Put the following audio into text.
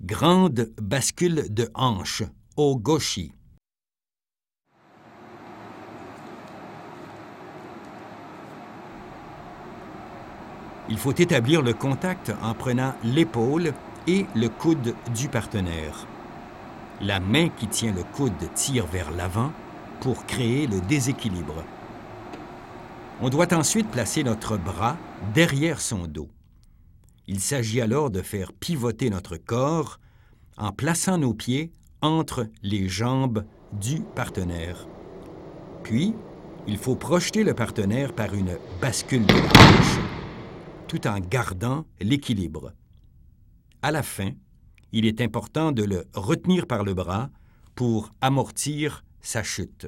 Grande bascule de hanche, au gauchi. Il faut établir le contact en prenant l'épaule et le coude du partenaire. La main qui tient le coude tire vers l'avant pour créer le déséquilibre. On doit ensuite placer notre bras derrière son dos. Il s'agit alors de faire pivoter notre corps en plaçant nos pieds entre les jambes du partenaire. Puis, il faut projeter le partenaire par une bascule de hanche tout en gardant l'équilibre. À la fin, il est important de le retenir par le bras pour amortir sa chute.